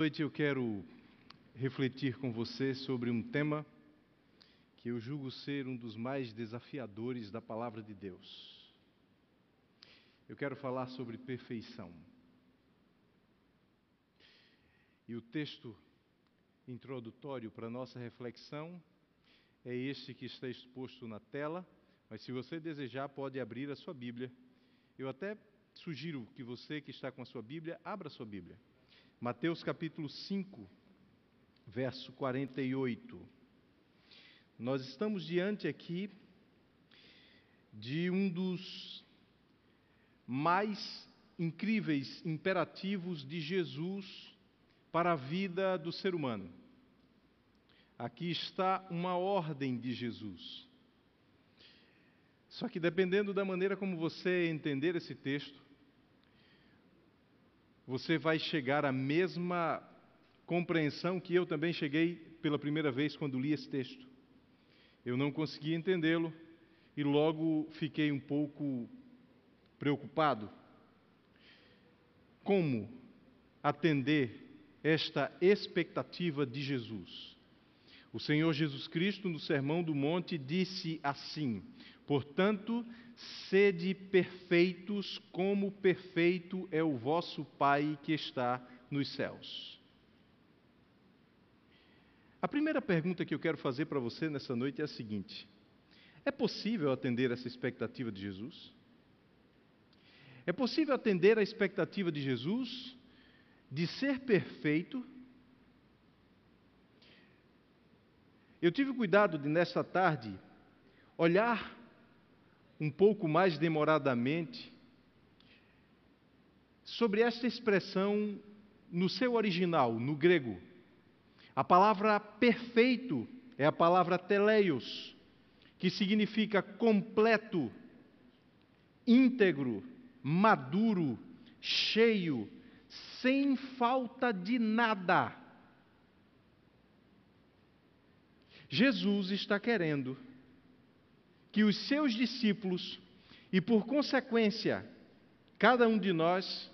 noite eu quero refletir com você sobre um tema que eu julgo ser um dos mais desafiadores da palavra de Deus. Eu quero falar sobre perfeição. E o texto introdutório para a nossa reflexão é este que está exposto na tela, mas se você desejar, pode abrir a sua Bíblia. Eu até sugiro que você que está com a sua Bíblia, abra a sua Bíblia. Mateus capítulo 5, verso 48. Nós estamos diante aqui de um dos mais incríveis imperativos de Jesus para a vida do ser humano. Aqui está uma ordem de Jesus. Só que dependendo da maneira como você entender esse texto, você vai chegar à mesma compreensão que eu também cheguei pela primeira vez quando li esse texto. Eu não consegui entendê-lo e logo fiquei um pouco preocupado. Como atender esta expectativa de Jesus? O Senhor Jesus Cristo, no Sermão do Monte, disse assim: Portanto, sede perfeitos, como perfeito é o vosso Pai que está nos céus. A primeira pergunta que eu quero fazer para você nessa noite é a seguinte: é possível atender essa expectativa de Jesus? É possível atender a expectativa de Jesus de ser perfeito? Eu tive cuidado de, nesta tarde, olhar um pouco mais demoradamente sobre esta expressão no seu original, no grego. A palavra perfeito é a palavra teleios, que significa completo, íntegro, maduro, cheio, sem falta de nada. Jesus está querendo que os seus discípulos, e por consequência, cada um de nós,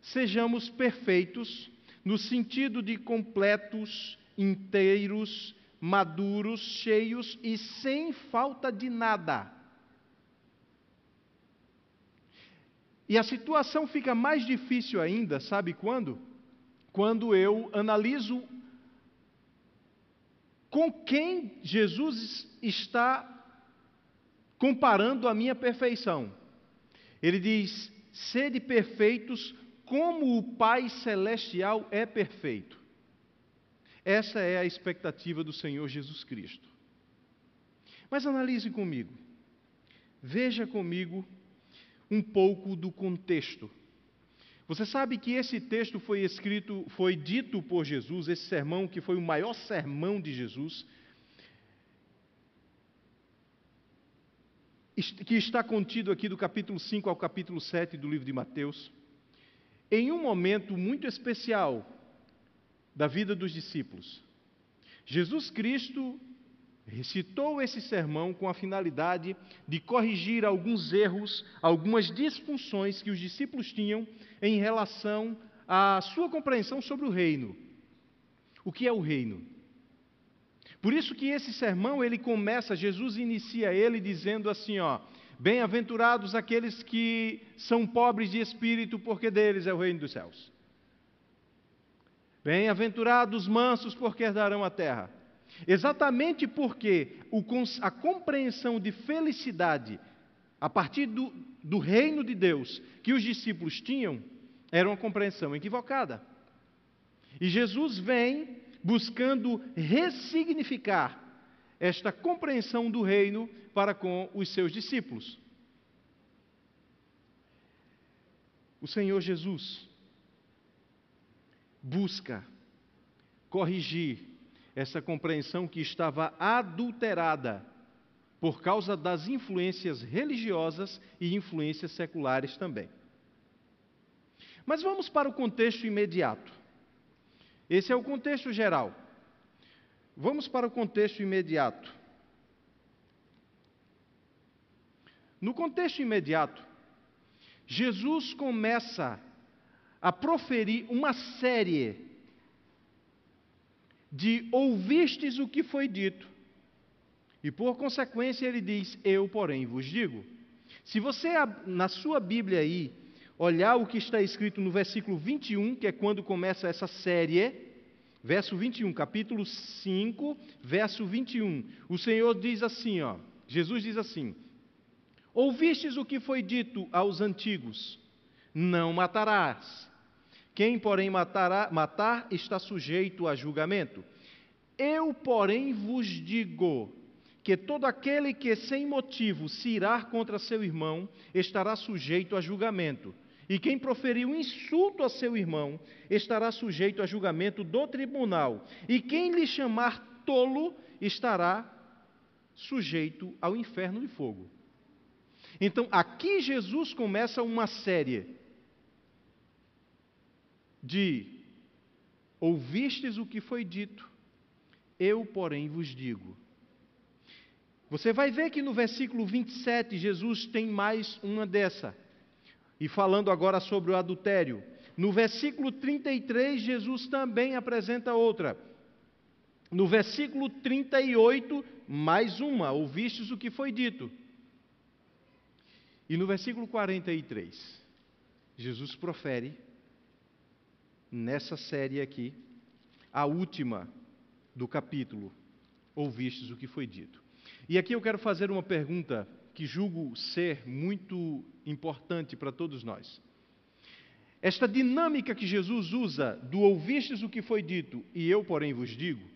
sejamos perfeitos no sentido de completos, inteiros, maduros, cheios e sem falta de nada. E a situação fica mais difícil ainda, sabe quando? Quando eu analiso com quem Jesus está comparando a minha perfeição. Ele diz: sede perfeitos como o Pai Celestial é perfeito. Essa é a expectativa do Senhor Jesus Cristo. Mas analise comigo, veja comigo um pouco do contexto. Você sabe que esse texto foi escrito, foi dito por Jesus, esse sermão que foi o maior sermão de Jesus, que está contido aqui do capítulo 5 ao capítulo 7 do livro de Mateus, em um momento muito especial da vida dos discípulos. Jesus Cristo recitou esse sermão com a finalidade de corrigir alguns erros, algumas disfunções que os discípulos tinham em relação à sua compreensão sobre o reino. O que é o reino? Por isso que esse sermão ele começa, Jesus inicia ele dizendo assim, ó: Bem-aventurados aqueles que são pobres de espírito, porque deles é o reino dos céus. Bem-aventurados mansos, porque herdarão a terra. Exatamente porque a compreensão de felicidade a partir do, do reino de Deus que os discípulos tinham era uma compreensão equivocada. E Jesus vem buscando ressignificar esta compreensão do reino para com os seus discípulos. O Senhor Jesus busca corrigir essa compreensão que estava adulterada por causa das influências religiosas e influências seculares também. Mas vamos para o contexto imediato. Esse é o contexto geral. Vamos para o contexto imediato. No contexto imediato, Jesus começa a proferir uma série de ouvistes o que foi dito. E por consequência ele diz: Eu, porém, vos digo. Se você, na sua Bíblia aí, olhar o que está escrito no versículo 21, que é quando começa essa série, verso 21, capítulo 5, verso 21, o Senhor diz assim, ó, Jesus diz assim: Ouvistes o que foi dito aos antigos: Não matarás. Quem, porém, matará, matar está sujeito a julgamento. Eu, porém, vos digo que todo aquele que sem motivo se irá contra seu irmão estará sujeito a julgamento. E quem proferiu insulto a seu irmão estará sujeito a julgamento do tribunal. E quem lhe chamar tolo estará sujeito ao inferno de fogo. Então, aqui Jesus começa uma série de ouvistes o que foi dito, eu, porém, vos digo. Você vai ver que no versículo 27 Jesus tem mais uma dessa. E falando agora sobre o adultério. No versículo 33, Jesus também apresenta outra. No versículo 38, mais uma, ouvistes o que foi dito. E no versículo 43, Jesus profere nessa série aqui, a última do capítulo, ouvistes o que foi dito. E aqui eu quero fazer uma pergunta que julgo ser muito importante para todos nós. Esta dinâmica que Jesus usa do ouvistes o que foi dito e eu, porém, vos digo,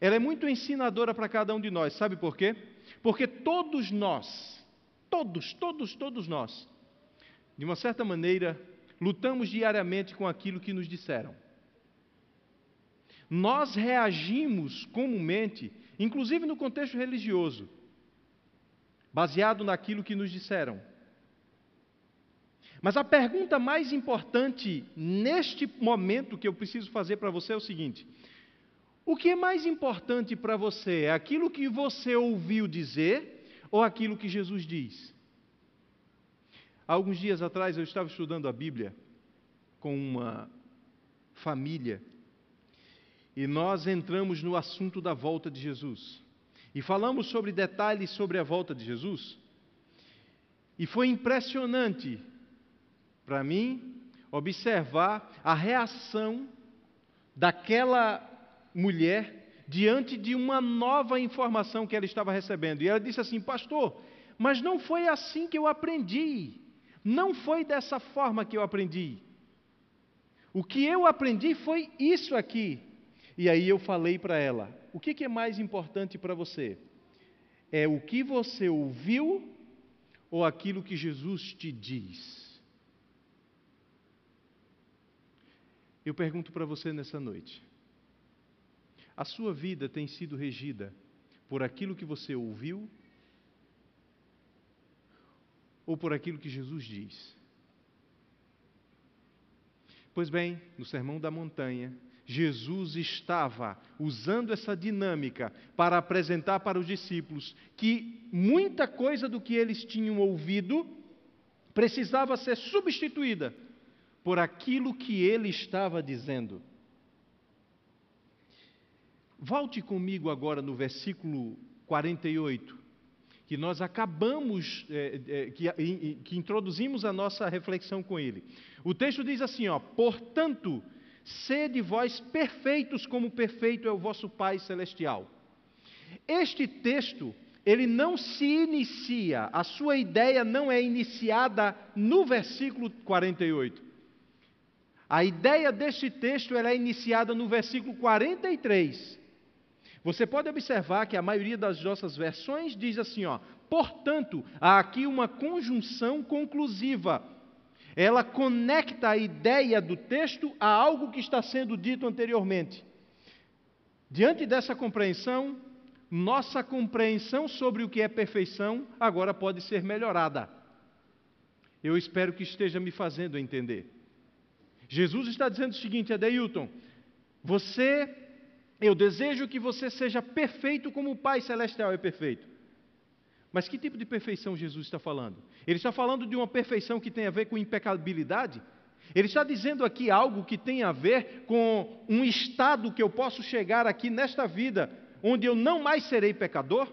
ela é muito ensinadora para cada um de nós. Sabe por quê? Porque todos nós, todos, todos, todos nós, de uma certa maneira, lutamos diariamente com aquilo que nos disseram. Nós reagimos comumente, inclusive no contexto religioso, baseado naquilo que nos disseram. Mas a pergunta mais importante neste momento que eu preciso fazer para você é o seguinte: o que é mais importante para você? É aquilo que você ouviu dizer ou aquilo que Jesus diz? alguns dias atrás eu estava estudando a Bíblia com uma família e nós entramos no assunto da volta de Jesus. E falamos sobre detalhes sobre a volta de Jesus. E foi impressionante para mim observar a reação daquela mulher diante de uma nova informação que ela estava recebendo. E ela disse assim: Pastor, mas não foi assim que eu aprendi. Não foi dessa forma que eu aprendi. O que eu aprendi foi isso aqui. E aí eu falei para ela: o que, que é mais importante para você? É o que você ouviu ou aquilo que Jesus te diz? Eu pergunto para você nessa noite: a sua vida tem sido regida por aquilo que você ouviu ou por aquilo que Jesus diz? Pois bem, no Sermão da Montanha, Jesus estava usando essa dinâmica para apresentar para os discípulos que muita coisa do que eles tinham ouvido precisava ser substituída por aquilo que ele estava dizendo. Volte comigo agora no versículo 48 que nós acabamos, é, é, que, em, que introduzimos a nossa reflexão com ele. O texto diz assim: ó, portanto, sede vós perfeitos, como perfeito é o vosso Pai Celestial. Este texto, ele não se inicia, a sua ideia não é iniciada no versículo 48. A ideia deste texto é iniciada no versículo 43. Você pode observar que a maioria das nossas versões diz assim, ó, portanto, há aqui uma conjunção conclusiva. Ela conecta a ideia do texto a algo que está sendo dito anteriormente. Diante dessa compreensão, nossa compreensão sobre o que é perfeição agora pode ser melhorada. Eu espero que esteja me fazendo entender. Jesus está dizendo o seguinte, Adeilton, você eu desejo que você seja perfeito como o Pai Celestial é perfeito. Mas que tipo de perfeição Jesus está falando? Ele está falando de uma perfeição que tem a ver com impecabilidade? Ele está dizendo aqui algo que tem a ver com um estado que eu posso chegar aqui nesta vida, onde eu não mais serei pecador.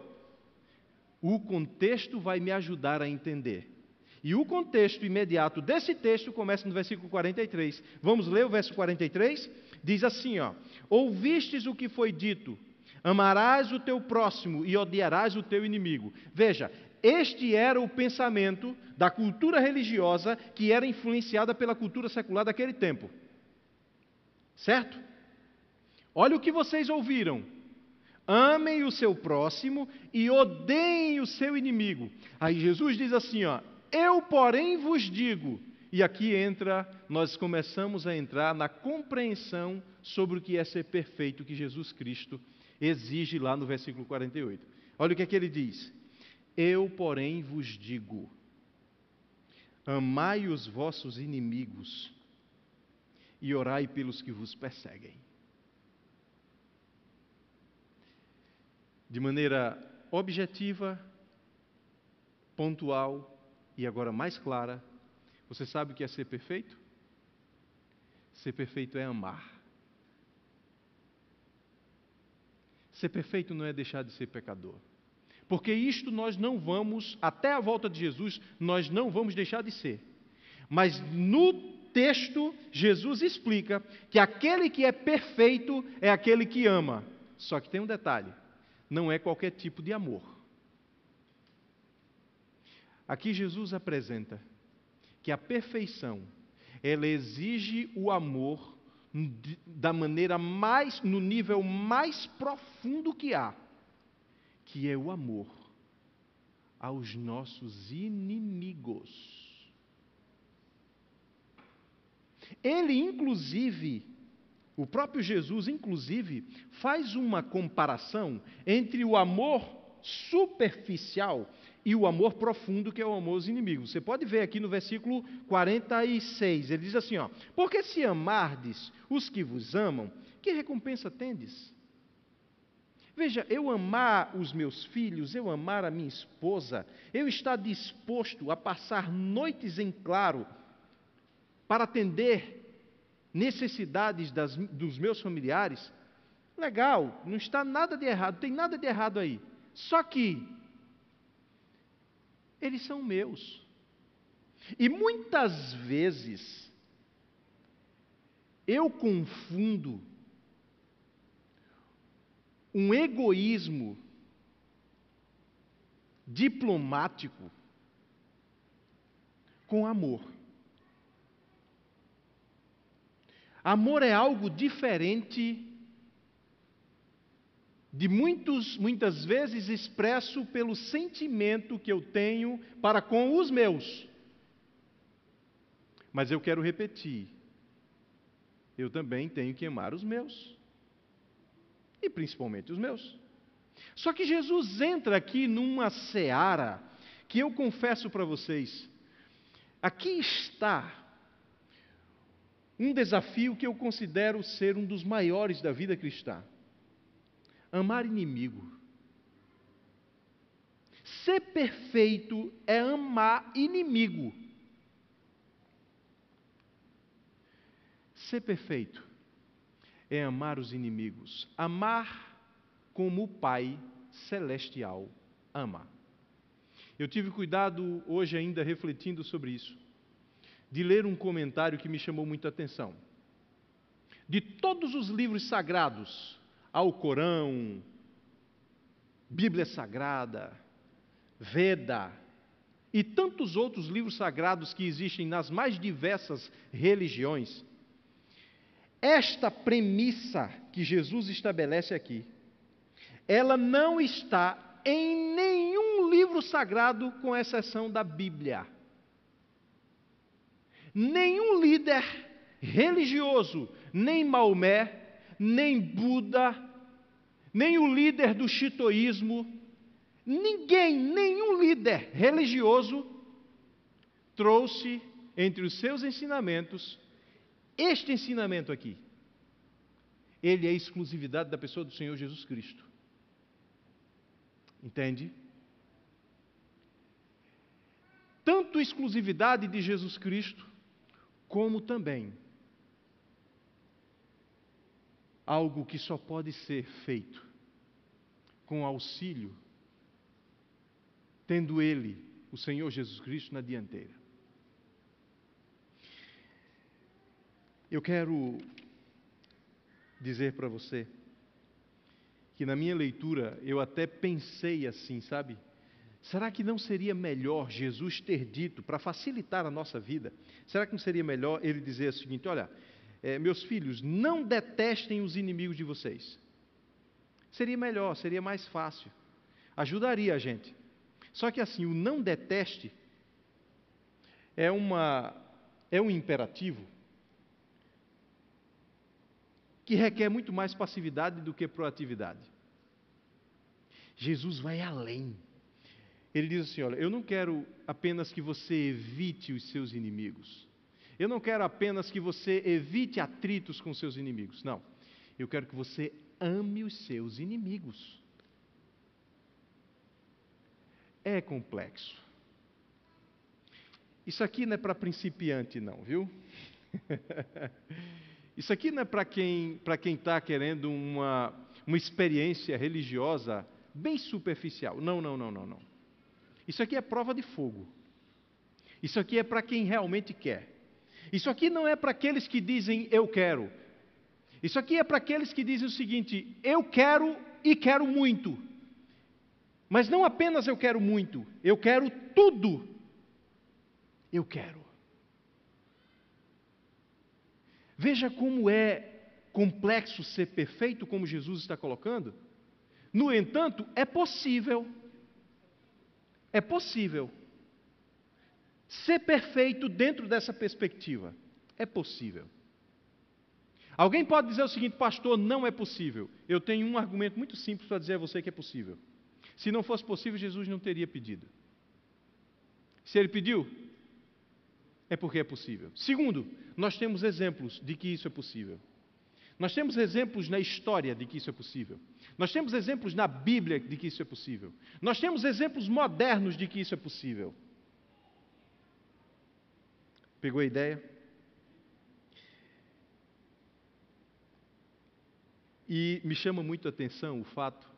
O contexto vai me ajudar a entender. E o contexto imediato desse texto começa no versículo 43. Vamos ler o verso 43? Diz assim, ó: Ouvistes o que foi dito: Amarás o teu próximo e odiarás o teu inimigo. Veja, este era o pensamento da cultura religiosa que era influenciada pela cultura secular daquele tempo. Certo? Olha o que vocês ouviram. Amem o seu próximo e odeiem o seu inimigo. Aí Jesus diz assim, ó: Eu, porém, vos digo. E aqui entra, nós começamos a entrar na compreensão sobre o que é ser perfeito que Jesus Cristo exige lá no versículo 48. Olha o que é que ele diz: Eu, porém, vos digo: amai os vossos inimigos e orai pelos que vos perseguem. De maneira objetiva, pontual e agora mais clara, você sabe o que é ser perfeito? Ser perfeito é amar. Ser perfeito não é deixar de ser pecador. Porque isto nós não vamos, até a volta de Jesus, nós não vamos deixar de ser. Mas no texto, Jesus explica que aquele que é perfeito é aquele que ama. Só que tem um detalhe: não é qualquer tipo de amor. Aqui Jesus apresenta que a perfeição, ela exige o amor da maneira mais, no nível mais profundo que há, que é o amor aos nossos inimigos. Ele, inclusive, o próprio Jesus, inclusive, faz uma comparação entre o amor superficial e o amor profundo que é o amor aos inimigos. Você pode ver aqui no versículo 46, ele diz assim, ó: "Porque se amardes os que vos amam, que recompensa tendes?" Veja, eu amar os meus filhos, eu amar a minha esposa, eu estar disposto a passar noites em claro para atender necessidades das, dos meus familiares, legal, não está nada de errado, tem nada de errado aí. Só que eles são meus. E muitas vezes eu confundo um egoísmo diplomático com amor. Amor é algo diferente de muitos, muitas vezes expresso pelo sentimento que eu tenho para com os meus. Mas eu quero repetir, eu também tenho que amar os meus, e principalmente os meus. Só que Jesus entra aqui numa seara que eu confesso para vocês, aqui está um desafio que eu considero ser um dos maiores da vida cristã. Amar inimigo. Ser perfeito é amar inimigo. Ser perfeito é amar os inimigos. Amar como o Pai Celestial ama. Eu tive cuidado hoje ainda refletindo sobre isso, de ler um comentário que me chamou muita atenção. De todos os livros sagrados, ao Corão, Bíblia Sagrada, Veda e tantos outros livros sagrados que existem nas mais diversas religiões, esta premissa que Jesus estabelece aqui, ela não está em nenhum livro sagrado, com exceção da Bíblia. Nenhum líder religioso, nem Maomé, nem Buda, nem o líder do chitoísmo, ninguém, nenhum líder religioso trouxe entre os seus ensinamentos este ensinamento aqui. Ele é exclusividade da pessoa do Senhor Jesus Cristo. Entende? Tanto exclusividade de Jesus Cristo, como também algo que só pode ser feito com auxílio, tendo Ele, o Senhor Jesus Cristo, na dianteira. Eu quero dizer para você que na minha leitura eu até pensei assim, sabe? Será que não seria melhor Jesus ter dito, para facilitar a nossa vida, será que não seria melhor ele dizer o seguinte: olha, é, meus filhos, não detestem os inimigos de vocês? Seria melhor, seria mais fácil, ajudaria a gente. Só que assim, o não deteste é, uma, é um imperativo que requer muito mais passividade do que proatividade. Jesus vai além. Ele diz assim: Olha, eu não quero apenas que você evite os seus inimigos. Eu não quero apenas que você evite atritos com seus inimigos. Não. Eu quero que você ame os seus inimigos. É complexo. Isso aqui não é para principiante, não, viu? Isso aqui não é para quem está querendo uma, uma experiência religiosa bem superficial. Não, não, não, não, não. Isso aqui é prova de fogo. Isso aqui é para quem realmente quer. Isso aqui não é para aqueles que dizem eu quero. Isso aqui é para aqueles que dizem o seguinte: eu quero e quero muito. Mas não apenas eu quero muito, eu quero tudo. Eu quero. Veja como é complexo ser perfeito, como Jesus está colocando. No entanto, é possível. É possível. Ser perfeito dentro dessa perspectiva. É possível. Alguém pode dizer o seguinte, pastor, não é possível. Eu tenho um argumento muito simples para dizer a você que é possível. Se não fosse possível, Jesus não teria pedido. Se ele pediu, é porque é possível. Segundo, nós temos exemplos de que isso é possível. Nós temos exemplos na história de que isso é possível. Nós temos exemplos na Bíblia de que isso é possível. Nós temos exemplos modernos de que isso é possível. Pegou a ideia? E me chama muito a atenção o fato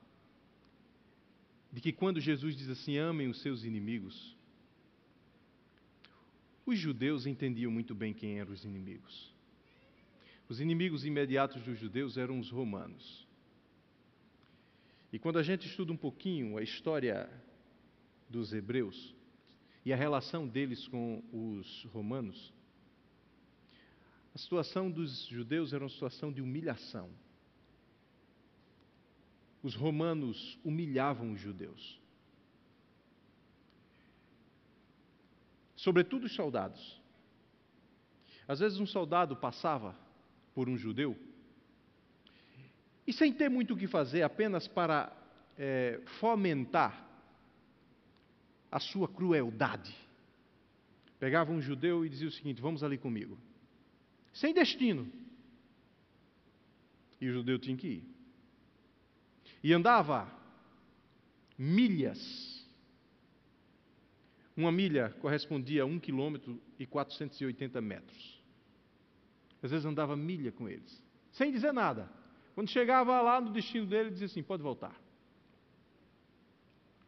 de que quando Jesus diz assim: amem os seus inimigos, os judeus entendiam muito bem quem eram os inimigos. Os inimigos imediatos dos judeus eram os romanos. E quando a gente estuda um pouquinho a história dos hebreus e a relação deles com os romanos, a situação dos judeus era uma situação de humilhação. Os romanos humilhavam os judeus. sobretudo os soldados. Às vezes um soldado passava por um judeu e sem ter muito o que fazer, apenas para é, fomentar a sua crueldade, pegava um judeu e dizia o seguinte: Vamos ali comigo, sem destino. E o judeu tinha que ir. E andava milhas uma milha correspondia a 1 quilômetro e 480 metros. Às vezes andava milha com eles, sem dizer nada. Quando chegava lá no destino dele, dizia assim: pode voltar.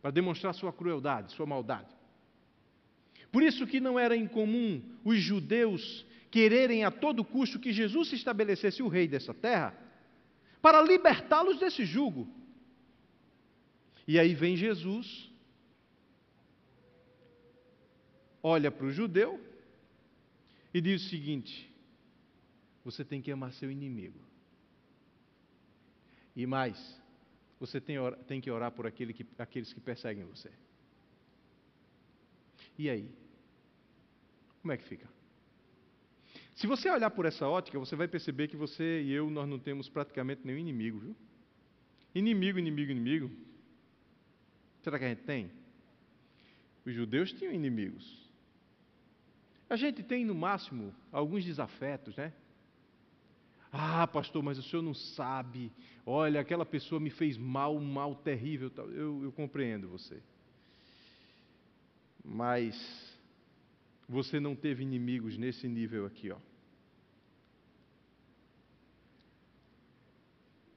Para demonstrar sua crueldade, sua maldade. Por isso que não era incomum os judeus quererem a todo custo que Jesus se estabelecesse o rei dessa terra, para libertá-los desse jugo. E aí vem Jesus olha para o judeu e diz o seguinte: você tem que amar seu inimigo. E mais, você tem, tem que orar por aquele que, aqueles que perseguem você. E aí? Como é que fica? Se você olhar por essa ótica, você vai perceber que você e eu, nós não temos praticamente nenhum inimigo, viu? Inimigo, inimigo, inimigo. Será que a gente tem? Os judeus tinham inimigos. A gente tem, no máximo, alguns desafetos, né? Ah, pastor, mas o senhor não sabe. Olha, aquela pessoa me fez mal, um mal terrível. Eu, eu compreendo você. Mas você não teve inimigos nesse nível aqui, ó.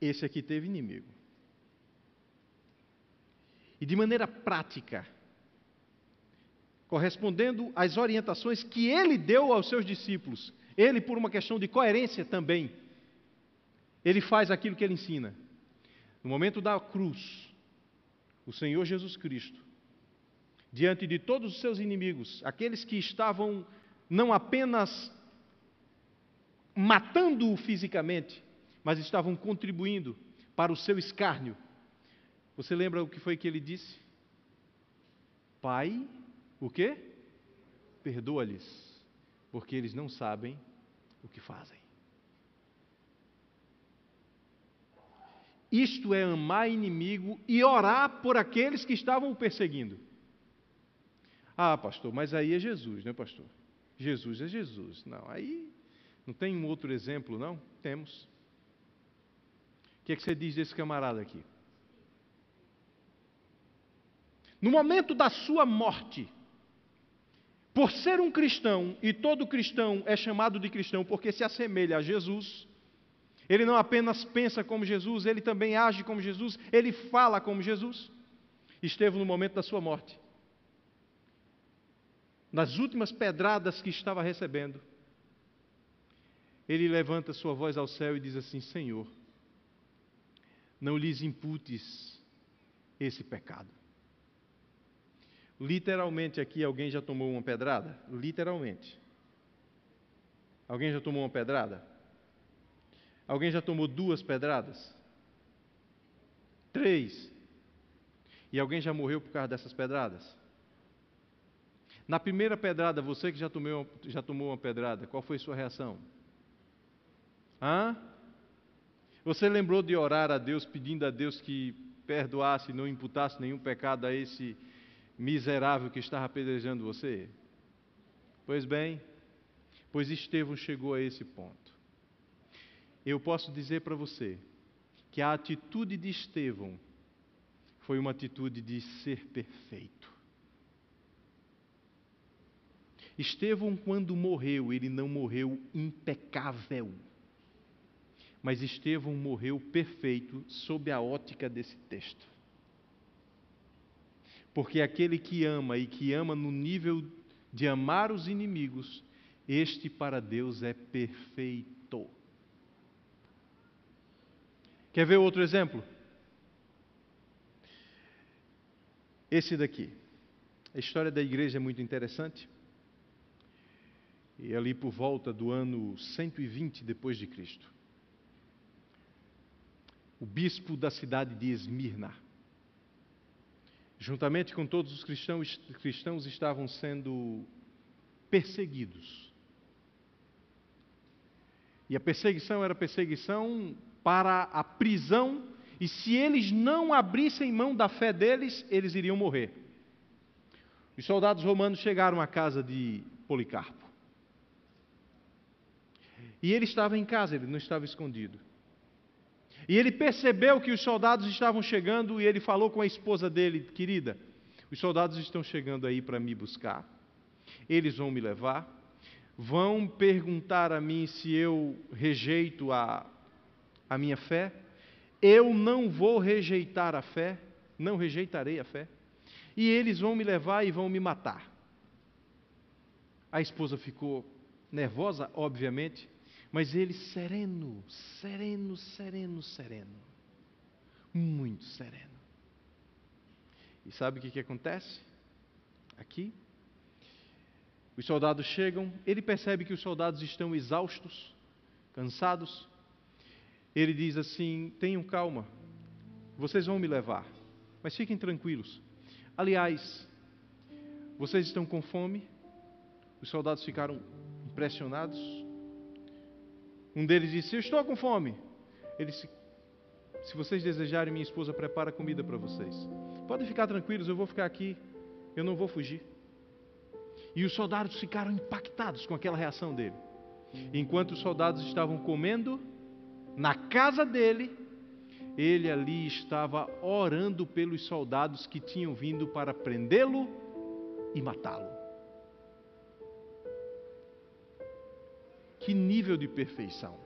Esse aqui teve inimigo. E de maneira prática, correspondendo às orientações que ele deu aos seus discípulos, ele, por uma questão de coerência também, ele faz aquilo que ele ensina. No momento da cruz, o Senhor Jesus Cristo, diante de todos os seus inimigos, aqueles que estavam não apenas matando-o fisicamente, mas estavam contribuindo para o seu escárnio. Você lembra o que foi que ele disse? Pai, o quê? Perdoa-lhes, porque eles não sabem o que fazem. Isto é amar inimigo e orar por aqueles que estavam o perseguindo. Ah, pastor, mas aí é Jesus, né, pastor? Jesus é Jesus. Não, aí não tem um outro exemplo, não? Temos. O que, é que você diz desse camarada aqui? No momento da sua morte, por ser um cristão, e todo cristão é chamado de cristão porque se assemelha a Jesus, ele não apenas pensa como Jesus, ele também age como Jesus, ele fala como Jesus. Esteve no momento da sua morte. Nas últimas pedradas que estava recebendo, ele levanta sua voz ao céu e diz assim: Senhor, não lhes imputes esse pecado. Literalmente aqui alguém já tomou uma pedrada? Literalmente. Alguém já tomou uma pedrada? Alguém já tomou duas pedradas? Três. E alguém já morreu por causa dessas pedradas? Na primeira pedrada, você que já tomou, já tomou uma pedrada, qual foi sua reação? Hã? Você lembrou de orar a Deus pedindo a Deus que perdoasse e não imputasse nenhum pecado a esse miserável que estava apedrejando você? Pois bem, pois Estevão chegou a esse ponto eu posso dizer para você que a atitude de Estevão foi uma atitude de ser perfeito. Estevão, quando morreu, ele não morreu impecável, mas Estevão morreu perfeito sob a ótica desse texto. Porque aquele que ama e que ama no nível de amar os inimigos, este para Deus é perfeito. Quer ver outro exemplo? Esse daqui. A história da igreja é muito interessante. E ali por volta do ano 120 depois de Cristo. O bispo da cidade de Esmirna, juntamente com todos os cristãos, cristãos estavam sendo perseguidos. E a perseguição era perseguição para a prisão, e se eles não abrissem mão da fé deles, eles iriam morrer. Os soldados romanos chegaram à casa de Policarpo. E ele estava em casa, ele não estava escondido. E ele percebeu que os soldados estavam chegando e ele falou com a esposa dele: Querida, os soldados estão chegando aí para me buscar. Eles vão me levar, vão perguntar a mim se eu rejeito a a minha fé, eu não vou rejeitar a fé, não rejeitarei a fé, e eles vão me levar e vão me matar. A esposa ficou nervosa, obviamente, mas ele sereno, sereno, sereno, sereno. Muito sereno. E sabe o que, que acontece? Aqui, os soldados chegam, ele percebe que os soldados estão exaustos, cansados, ele diz assim: tenham calma, vocês vão me levar, mas fiquem tranquilos. Aliás, vocês estão com fome? Os soldados ficaram impressionados. Um deles disse: Eu estou com fome. Ele disse: Se vocês desejarem, minha esposa prepara comida para vocês. Podem ficar tranquilos, eu vou ficar aqui, eu não vou fugir. E os soldados ficaram impactados com aquela reação dele. Enquanto os soldados estavam comendo, na casa dele, ele ali estava orando pelos soldados que tinham vindo para prendê-lo e matá-lo. Que nível de perfeição!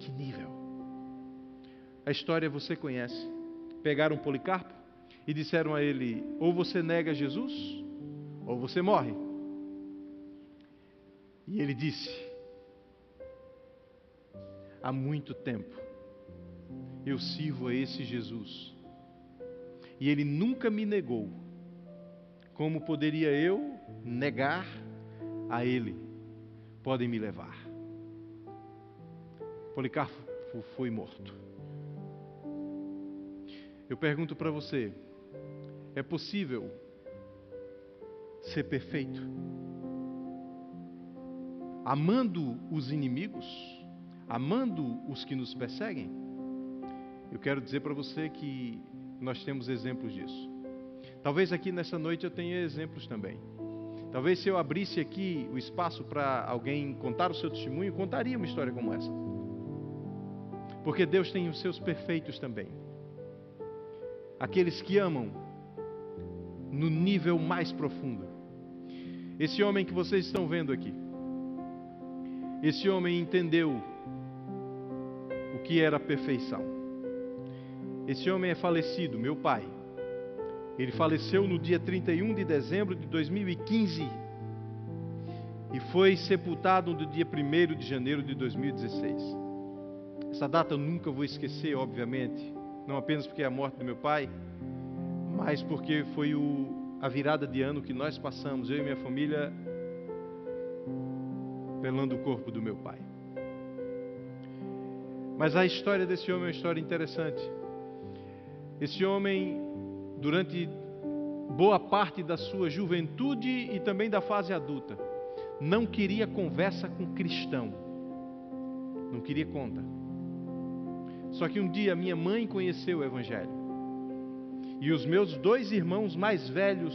Que nível! A história você conhece. Pegaram Policarpo e disseram a ele: ou você nega Jesus, ou você morre. E ele disse: Há muito tempo eu sirvo a esse Jesus. E ele nunca me negou. Como poderia eu negar a ele? Podem me levar. Policarpo foi morto. Eu pergunto para você: é possível ser perfeito? Amando os inimigos? Amando os que nos perseguem? Eu quero dizer para você que nós temos exemplos disso. Talvez aqui nessa noite eu tenha exemplos também. Talvez se eu abrisse aqui o espaço para alguém contar o seu testemunho, contaria uma história como essa. Porque Deus tem os seus perfeitos também. Aqueles que amam no nível mais profundo. Esse homem que vocês estão vendo aqui, esse homem entendeu que era perfeição. Esse homem é falecido, meu pai. Ele faleceu no dia 31 de dezembro de 2015 e foi sepultado no dia 1 de janeiro de 2016. Essa data eu nunca vou esquecer, obviamente, não apenas porque é a morte do meu pai, mas porque foi o, a virada de ano que nós passamos, eu e minha família, pelando o corpo do meu pai. Mas a história desse homem é uma história interessante. Esse homem, durante boa parte da sua juventude e também da fase adulta, não queria conversa com cristão, não queria conta. Só que um dia minha mãe conheceu o Evangelho, e os meus dois irmãos mais velhos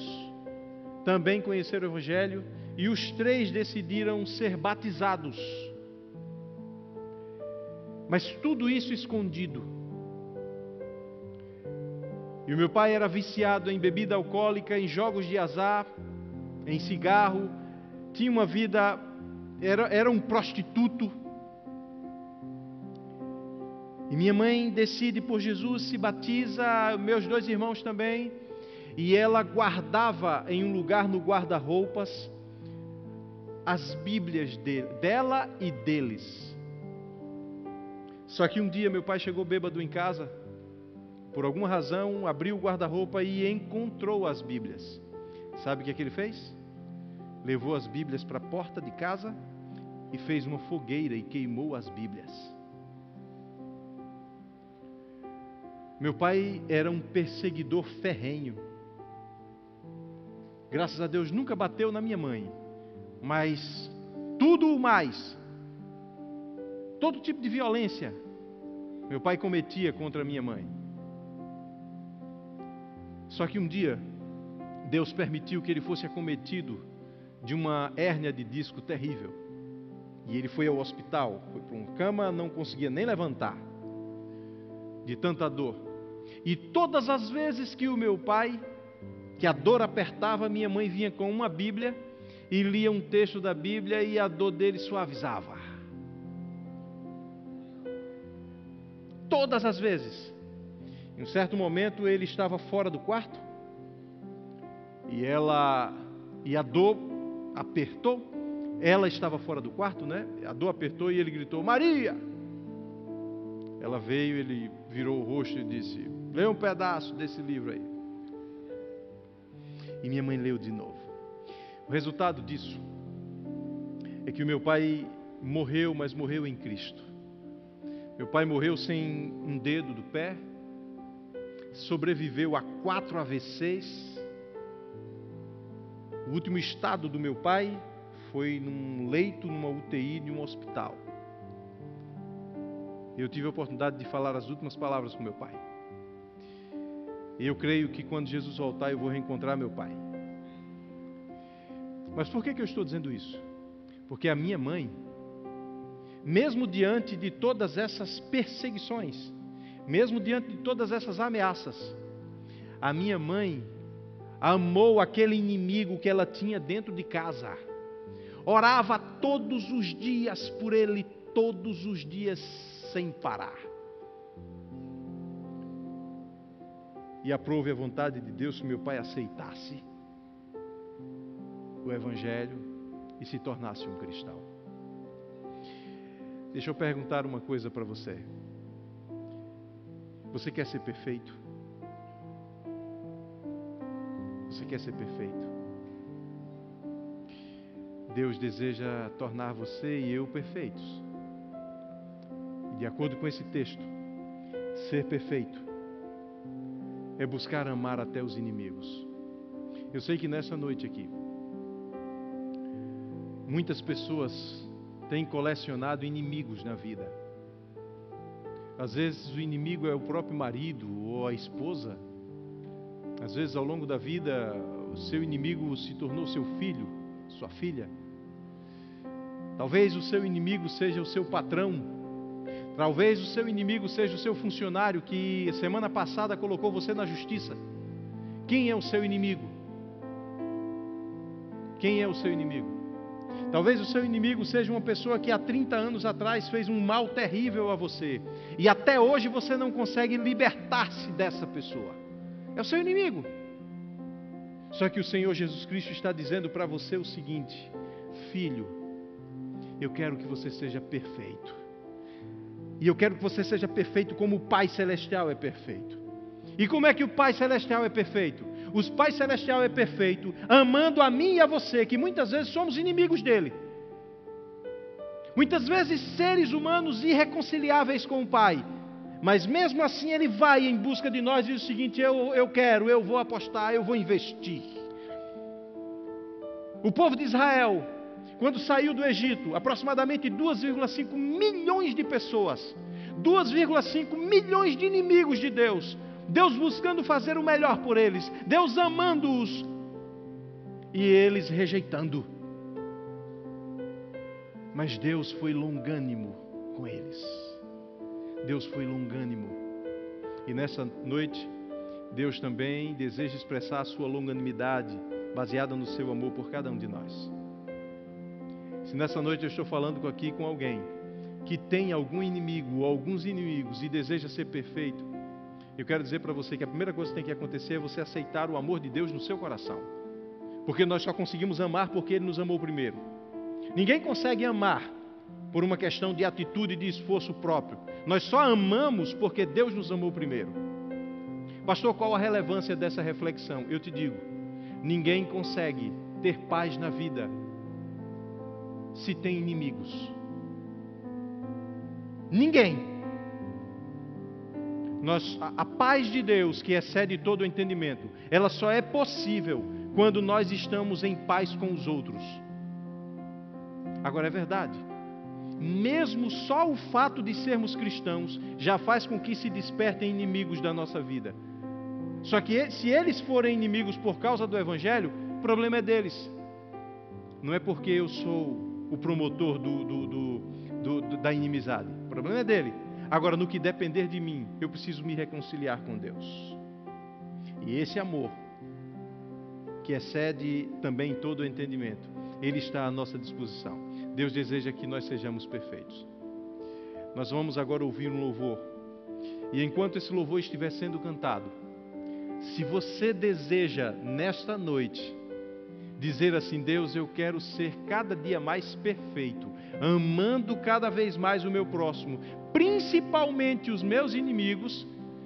também conheceram o Evangelho, e os três decidiram ser batizados. Mas tudo isso escondido e o meu pai era viciado em bebida alcoólica, em jogos de azar, em cigarro, tinha uma vida, era, era um prostituto. E minha mãe decide por Jesus, se batiza, meus dois irmãos também, e ela guardava em um lugar no guarda-roupas as Bíblias de, dela e deles. Só que um dia meu pai chegou bêbado em casa por alguma razão, abriu o guarda-roupa e encontrou as Bíblias. Sabe o que, é que ele fez? Levou as Bíblias para a porta de casa e fez uma fogueira e queimou as Bíblias. Meu pai era um perseguidor ferrenho. Graças a Deus nunca bateu na minha mãe, mas tudo mais, todo tipo de violência, meu pai cometia contra minha mãe. Só que um dia, Deus permitiu que ele fosse acometido de uma hérnia de disco terrível. E ele foi ao hospital, foi para uma cama, não conseguia nem levantar, de tanta dor. E todas as vezes que o meu pai, que a dor apertava, minha mãe vinha com uma Bíblia e lia um texto da Bíblia e a dor dele suavizava. Todas as vezes. Em um certo momento ele estava fora do quarto e ela e a dor apertou. Ela estava fora do quarto, né? A dor apertou e ele gritou: Maria! Ela veio, ele virou o rosto e disse: Lê um pedaço desse livro aí. E minha mãe leu de novo. O resultado disso é que o meu pai morreu, mas morreu em Cristo. Meu pai morreu sem um dedo do pé, sobreviveu a quatro AVCs. O último estado do meu pai foi num leito, numa UTI de um hospital. Eu tive a oportunidade de falar as últimas palavras com meu pai. E eu creio que quando Jesus voltar, eu vou reencontrar meu pai. Mas por que, que eu estou dizendo isso? Porque a minha mãe, mesmo diante de todas essas perseguições, mesmo diante de todas essas ameaças, a minha mãe amou aquele inimigo que ela tinha dentro de casa. orava todos os dias por ele, todos os dias sem parar. E aprove a vontade de Deus que meu pai aceitasse o Evangelho e se tornasse um cristão. Deixa eu perguntar uma coisa para você. Você quer ser perfeito? Você quer ser perfeito? Deus deseja tornar você e eu perfeitos. De acordo com esse texto, ser perfeito é buscar amar até os inimigos. Eu sei que nessa noite aqui, muitas pessoas têm colecionado inimigos na vida. Às vezes o inimigo é o próprio marido ou a esposa. Às vezes ao longo da vida o seu inimigo se tornou seu filho, sua filha. Talvez o seu inimigo seja o seu patrão. Talvez o seu inimigo seja o seu funcionário que semana passada colocou você na justiça. Quem é o seu inimigo? Quem é o seu inimigo? Talvez o seu inimigo seja uma pessoa que há 30 anos atrás fez um mal terrível a você e até hoje você não consegue libertar-se dessa pessoa. É o seu inimigo. Só que o Senhor Jesus Cristo está dizendo para você o seguinte: Filho, eu quero que você seja perfeito. E eu quero que você seja perfeito como o Pai Celestial é perfeito. E como é que o Pai Celestial é perfeito? O Pai Celestial é perfeito, amando a mim e a você, que muitas vezes somos inimigos dele. Muitas vezes seres humanos irreconciliáveis com o Pai. Mas mesmo assim ele vai em busca de nós e diz o seguinte: eu, eu quero, eu vou apostar, eu vou investir. O povo de Israel, quando saiu do Egito, aproximadamente 2,5 milhões de pessoas, 2,5 milhões de inimigos de Deus, Deus buscando fazer o melhor por eles, Deus amando-os e eles rejeitando. Mas Deus foi longânimo com eles. Deus foi longânimo. E nessa noite, Deus também deseja expressar a sua longanimidade, baseada no seu amor por cada um de nós. Se nessa noite eu estou falando aqui com alguém que tem algum inimigo ou alguns inimigos e deseja ser perfeito, eu quero dizer para você que a primeira coisa que tem que acontecer é você aceitar o amor de Deus no seu coração. Porque nós só conseguimos amar porque Ele nos amou primeiro. Ninguém consegue amar por uma questão de atitude e de esforço próprio. Nós só amamos porque Deus nos amou primeiro. Pastor, qual a relevância dessa reflexão? Eu te digo: ninguém consegue ter paz na vida se tem inimigos. Ninguém. Nós, a, a paz de Deus, que excede todo o entendimento, ela só é possível quando nós estamos em paz com os outros. Agora é verdade. Mesmo só o fato de sermos cristãos já faz com que se despertem inimigos da nossa vida. Só que se eles forem inimigos por causa do Evangelho, o problema é deles. Não é porque eu sou o promotor do, do, do, da inimizade. O problema é dele. Agora, no que depender de mim, eu preciso me reconciliar com Deus. E esse amor, que excede também todo o entendimento, ele está à nossa disposição. Deus deseja que nós sejamos perfeitos. Nós vamos agora ouvir um louvor. E enquanto esse louvor estiver sendo cantado, se você deseja nesta noite dizer assim: Deus, eu quero ser cada dia mais perfeito, amando cada vez mais o meu próximo, principalmente os meus inimigos,